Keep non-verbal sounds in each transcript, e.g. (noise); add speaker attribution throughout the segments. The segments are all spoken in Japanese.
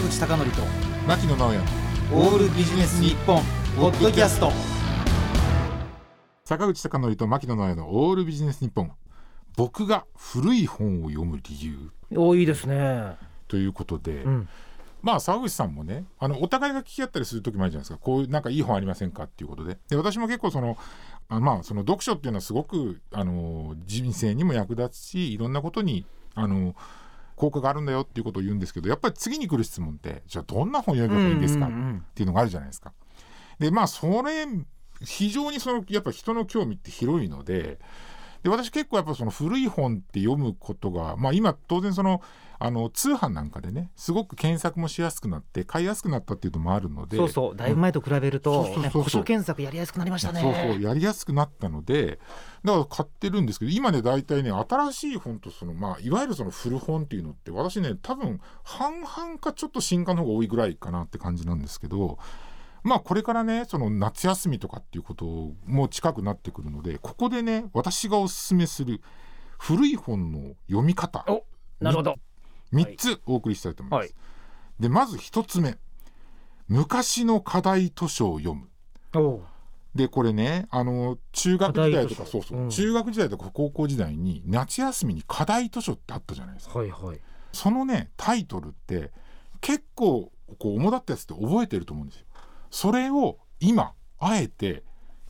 Speaker 1: 坂口孝則と
Speaker 2: 牧野直哉。
Speaker 1: オールビジネス日本ポッドキャスト。
Speaker 2: 坂口孝則と牧野直哉のオールビジネス日本。僕が古い本を読む理由。
Speaker 3: おいいですね。
Speaker 2: ということで、
Speaker 3: うん。
Speaker 2: まあ沢口さんもねあのお互いが聞き合ったりする時もあるじゃないですか。こういうなんかいい本ありませんか？っていうことで。で私も結構そのあまあその読書っていうのはすごくあの人生にも役立つしいろんなことにあの効果があるんだよっていうことを言うんですけどやっぱり次に来る質問ってじゃあどんな本読めばいいんですか、っていうのがあるじゃないですか。でまあそれ非常にそのやっぱ人の興味って広いのでで私結構やっぱその古い本って読むことがまあ今当然そのあの通販なんかでねすごく検索もしやすくなって買いやすくなったっていうのもあるので。
Speaker 3: そうそう。だいぶ前と比べると、
Speaker 2: そうそうそうそう。
Speaker 3: ね古書検索やりやすくなりましたね。
Speaker 2: そうそう。やりやすくなったので。だから買ってるんですけど今ね大体ね新しい本とそのまあいわゆるその古本っていうのって私ね多分半々かちょっと新刊の方が多いぐらいかなって感じなんですけどまあこれからねその夏休みとかっていうことも近くなってくるのでここでね私がおすすめする古い本の読み方
Speaker 3: おなるほど。
Speaker 2: 3つお送りしたいと思います。
Speaker 3: はい
Speaker 2: でまず1つ目昔の課題図書を読む。
Speaker 3: お
Speaker 2: でこれねあの中学時代とかそうそう、
Speaker 3: うん
Speaker 2: 中学時代とか高校時代に夏休みに課題図書ってあったじゃないですか
Speaker 3: はいはい。
Speaker 2: そのねタイトルって結構こう主だったやつって覚えてると思うんですよそれを今あえて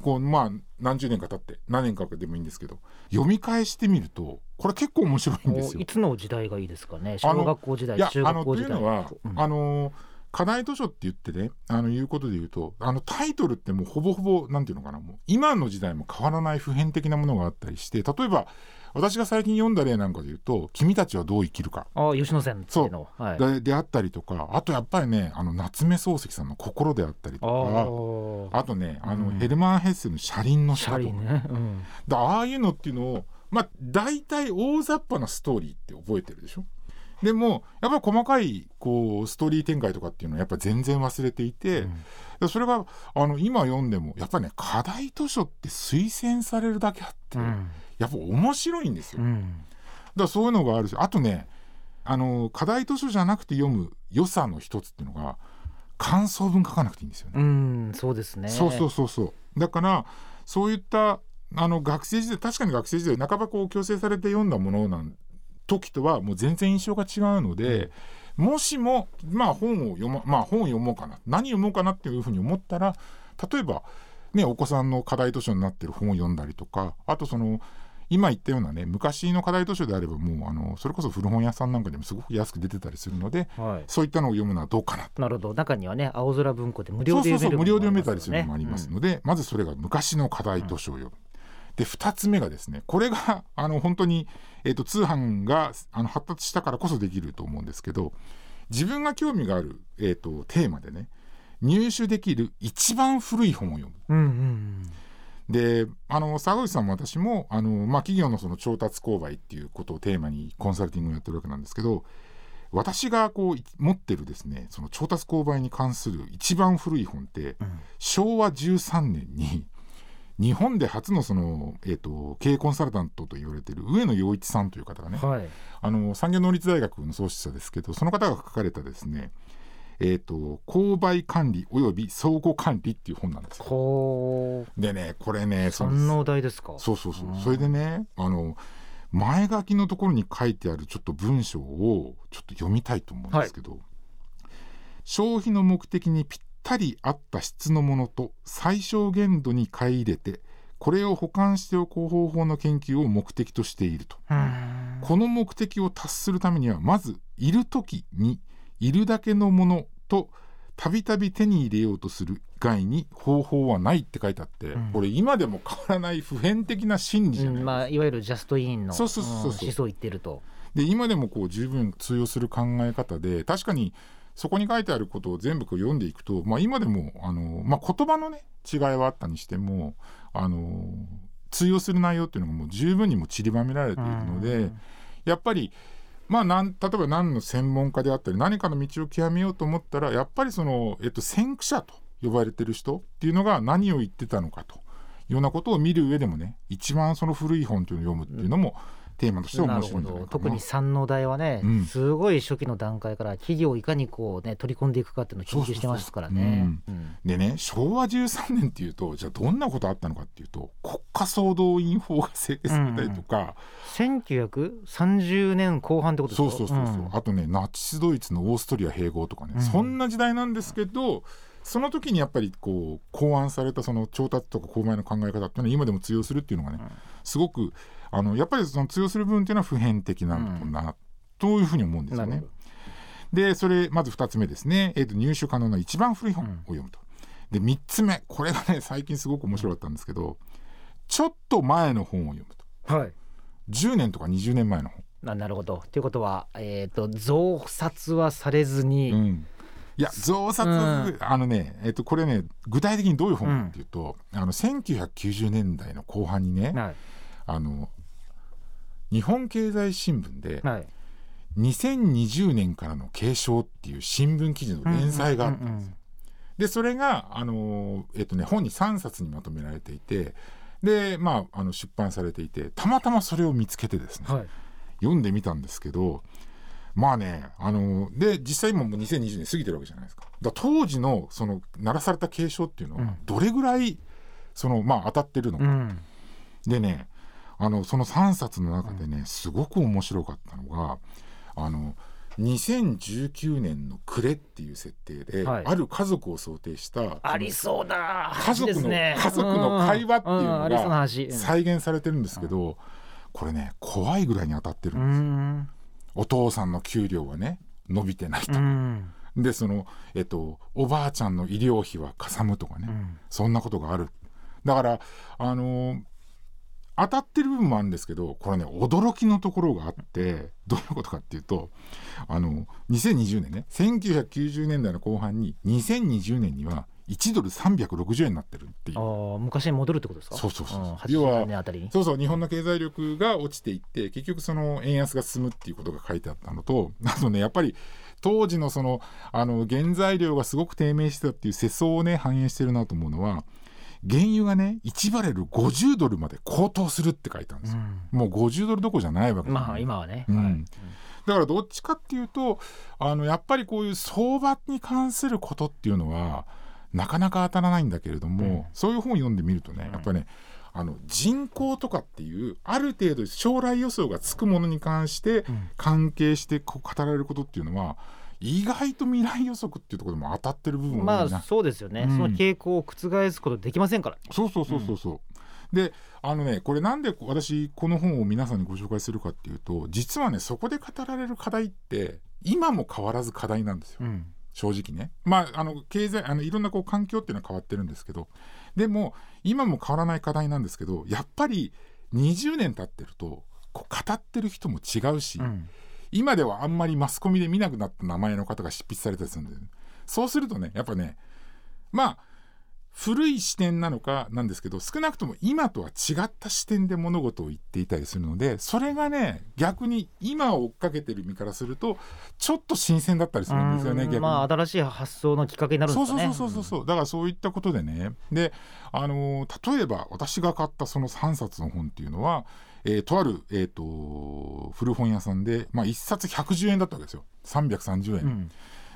Speaker 2: こうまあ何十年か経って何年かでもいいんですけど読み返してみるとこれ結構面白いんですよ
Speaker 3: おいつの時代がいいですかね？小学校時代、
Speaker 2: いや
Speaker 3: 中
Speaker 2: あのと
Speaker 3: 学校時代。
Speaker 2: いうのは、
Speaker 3: うん
Speaker 2: あの課題図書って言ってねあのいうことで言うとあのタイトルってもうほぼほぼなんていうのかなもう今の時代も変わらない普遍的なものがあったりして例えば私が最近読んだ例なんかで言うと「君たちはどう生きるか
Speaker 3: あ吉野先生の。はい。
Speaker 2: で」であったりとかあとやっぱりねあの夏目漱石さんの「心」であったりとか
Speaker 3: あ
Speaker 2: あとねあの、
Speaker 3: うん
Speaker 2: ヘルマン・ヘッセの「車輪の
Speaker 3: シ
Speaker 2: 下」とか
Speaker 3: ャリね。うん。
Speaker 2: だああいうのっていうのをまあ大体大雑把なストーリーって覚えてるでしょ？でもやっぱり細かいこうストーリー展開とかっていうのはやっぱ全然忘れていて、
Speaker 3: うん
Speaker 2: でそれがあの今読んでもやっぱりね課題図書って推薦されるだけあって、
Speaker 3: うん。
Speaker 2: やっぱ面白いんですよ。だか
Speaker 3: うん。
Speaker 2: らそういうのがあるしあとねあの課題図書じゃなくて読む良さの一つっていうのが感想文書かなくていいんですよね。
Speaker 3: うん、そうですね。
Speaker 2: そうそうそうそうだからそういったあの学生時代確かに学生時代半ばこう強制されて読んだものなん時とはもう全然印象が違うので、もしもまあ本を読ままあ本を読もうかな何読もうかなっていうふうに思ったら例えばねお子さんの課題図書になってる本を読んだりとかあとその今言ったようなね昔の課題図書であればもうあのそれこそ古本屋さんなんかでもすごく安く出てたりするので
Speaker 3: はい。
Speaker 2: そういったのを読むのはどうかな
Speaker 3: なるほど。中にはね、青空文庫で無料で
Speaker 2: 読めたり
Speaker 3: る
Speaker 2: するのもありますので、まずそれが昔の課題図書を読む。で2つ目がですねこれが (laughs) あの本当に、えー、と通販があの発達したからこそできると思うんですけど自分が興味がある、えー、とテーマでね入手できる一番古い本を読む。
Speaker 3: うんうん
Speaker 2: であの沢口さんも私もあの、まあ、企業のその調達購買っていうことをテーマにコンサルティングをやってるわけなんですけど私がこうい持ってるですねその調達購買に関する一番古い本って、
Speaker 3: うん。
Speaker 2: 昭和13年に日本で初のその、えー、と経営コンサルタントと言われている上野洋一さんという方がね、
Speaker 3: はい。
Speaker 2: あの産業能率大学の創始者ですけどその方が書かれたですねえー、と購買管理および相互管理っていう本なんですよ。
Speaker 3: こ
Speaker 2: でねこれね
Speaker 3: 三の題ですか？
Speaker 2: そうそうそう
Speaker 3: うん
Speaker 2: それでねあの前書きのところに書いてあるちょっと文章をちょっと読みたいと思うんですけど、消費の目的にぴったり合った質のものと最小限度に買い入れてこれを保管しておく方法の研究を目的としていると。
Speaker 3: うん。
Speaker 2: この目的を達するためにはまずいる時にいるだけのものとたびたび手に入れようとする以外に方法はないって書いてあって、
Speaker 3: うん。
Speaker 2: これ今でも変わらない普遍的な心理じゃない、
Speaker 3: うん、まあいわゆるジャストインの思想を言ってると。
Speaker 2: で今でもこう十分通用する考え方で確かにそこに書いてあることを全部読んでいくと、まあ、今でもあの、まあ、言葉のね違いはあったにしてもあの通用する内容っていうのがもう十分にも散りばめられているので、
Speaker 3: うん。
Speaker 2: やっぱりまあ、なん例えば何の専門家であったり何かの道を極めようと思ったらやっぱりその、えっと、先駆者と呼ばれてる人っていうのが何を言ってたのかというようなことを見る上でもね一番その古い本というのを読むっていうのもテーマとして面白い
Speaker 3: 特に三の代はね、
Speaker 2: うん。
Speaker 3: すごい初期の段階から企業をいかにこうね取り込んでいくかっていうのを研究してますからね。うん。
Speaker 2: でね昭和13年っていうとじゃあどんなことあったのかっていうと国家総動員法が制定されたりとか、
Speaker 3: 1930年後半ってことですか
Speaker 2: そうそうそうそう、
Speaker 3: ん。
Speaker 2: あとねナチスドイツのオーストリア併合とかね、
Speaker 3: うん。
Speaker 2: そんな時代なんですけどその時にやっぱりこう考案されたその調達とか購買の考え方っていうのは今でも通用するっていうのがね、
Speaker 3: うん。
Speaker 2: すごくあのやっぱりその通用する部分っていうのは普遍的なんだな、というふうに思うんですよね。でそれまず2つ目ですね、えー、と入手可能な一番古い本を読むと。で3つ目これがね最近すごく面白かったんですけどちょっと前の本を読むと。
Speaker 3: どはい。
Speaker 2: 10年とか20年前の本。
Speaker 3: ななるほど。ということは、えー、と増刷はされずに、
Speaker 2: うんいや増刷、
Speaker 3: うん。
Speaker 2: あのね、えっとこれね具体的にどういう本かっていうと、あの1990年代の後半にね、
Speaker 3: はい。
Speaker 2: あの日本経済新聞で
Speaker 3: はい、
Speaker 2: 2020年からの継承っていう新聞記事の連載があったんですよ。でそれがあの、えっとね、本に3冊にまとめられていてで、まあ、あの出版されていてたまたまそれを見つけてですね、
Speaker 3: はい。
Speaker 2: 読んでみたんですけどまあねあので実際今もう2020年過ぎてるわけじゃないですか。だ当時のその鳴らされた継承っていうのは
Speaker 3: うん。
Speaker 2: どれぐらいその、まあ、当たってるのか、
Speaker 3: うん。
Speaker 2: でねあのその3冊の中でねすごく面白かったのがあの2019年の暮れっていう設定で、
Speaker 3: はい。
Speaker 2: ある家族を想定した
Speaker 3: ありそうな
Speaker 2: 家族の
Speaker 3: ね。
Speaker 2: 家族の会話っていうのが再現されてるんですけど、これね怖いぐらいに当たってる
Speaker 3: うん
Speaker 2: ですよ。
Speaker 3: ん
Speaker 2: お父さんの給料はね伸びてないと、
Speaker 3: うん。
Speaker 2: でその、えっと、おばあちゃんの医療費はかさむとかね、
Speaker 3: うん。
Speaker 2: そんなことがある。だからあのー当たってる部分もあるんですけどこれね驚きのところがあってどういうことかっていうとあの2020年ね1990年代の後半に2020年には1ドル360円になってるっていう。
Speaker 3: あー昔に戻るってことですか？
Speaker 2: そうそうそう
Speaker 3: う。ん
Speaker 2: 要は
Speaker 3: 80年あたりに。
Speaker 2: そうそう日本の経済力が落ちていって結局その円安が進むっていうことが書いてあったのと (laughs) あとねやっぱり当時のそのあの原材料がすごく低迷してたっていう世相をね反映してるなと思うのは原油がね1バレル50ドルまで高騰するって書いてあるんですよ。もう50ドルどころじゃないわけ。
Speaker 3: まあ今はね、
Speaker 2: うん。
Speaker 3: はい。
Speaker 2: だからどっちかっていうとあのやっぱりこういう相場に関することっていうのはなかなか当たらないんだけれども、
Speaker 3: うん。
Speaker 2: そういう本を読んでみるとねやっぱねあの人口とかっていうある程度将来予想がつくものに関して
Speaker 3: うん。
Speaker 2: 関係してこう語られることっていうのは意外と未来予測っていうところでも当たってる部分。
Speaker 3: まあそうですよね、
Speaker 2: うん。
Speaker 3: その傾向を覆すことできませんから。
Speaker 2: そうそうそうそうそう。であのねこれなんで私この本を皆さんにご紹介するかっていうと実はねそこで語られる課題って今も変わらず課題なんですよ。
Speaker 3: うん
Speaker 2: 正直ね。まああの経済あのいろんなこう環境っていうのは変わってるんですけど。でも今も変わらない課題なんですけどやっぱり20年経ってるとこう語ってる人も違うし、
Speaker 3: うん。
Speaker 2: 今ではあんまりマスコミで見なくなった名前の方が執筆されたりするんで、そうするとねやっぱねまあ古い視点なのかなんですけど少なくとも今とは違った視点で物事を言っていたりするのでそれがね逆に今を追っかけてる身からするとちょっと新鮮だったりするんですよね逆に。
Speaker 3: まあ新しい発想のきっかけになるんですかね。
Speaker 2: そうそうそうそうそう。だからそういったことでね。であのー例えば私が買ったその3冊の本っていうのは、えーとある、えー、と古本屋さんで、まあ、1冊110円だったわけですよ。330円、
Speaker 3: うん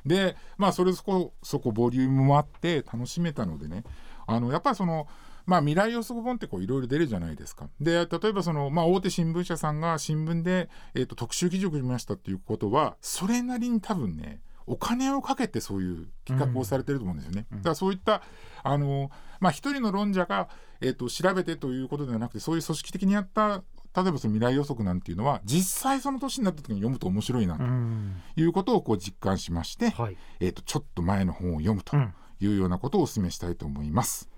Speaker 2: でまあそれそこそこボリュームもあって楽しめたのでねあのやっぱりそのまあ、未来予測本ってこういろいろ出るじゃないですか。で例えばその、まあ、大手新聞社さんが新聞で、えー、と特集記事を組みましたっていうことはそれなりに多分ねお金をかけてそういう企画をされてると思うんですよね。だからそういったあの、まあ、一人の論者が、えー、と調べてということではなくてそういう組織的にやった例えばその未来予測なんていうのは実際その年になった時に読むと面白いなと
Speaker 3: うん。
Speaker 2: いうことをこう実感しまして、
Speaker 3: はい。
Speaker 2: えー、とちょっと前の本を読むと
Speaker 3: うん。
Speaker 2: いうようなことをお勧めしたいと思います。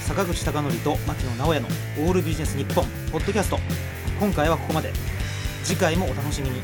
Speaker 1: 坂口孝則と牧野直哉のオールビジネス日本ポッドキャスト。今回はここまで。次回もお楽しみに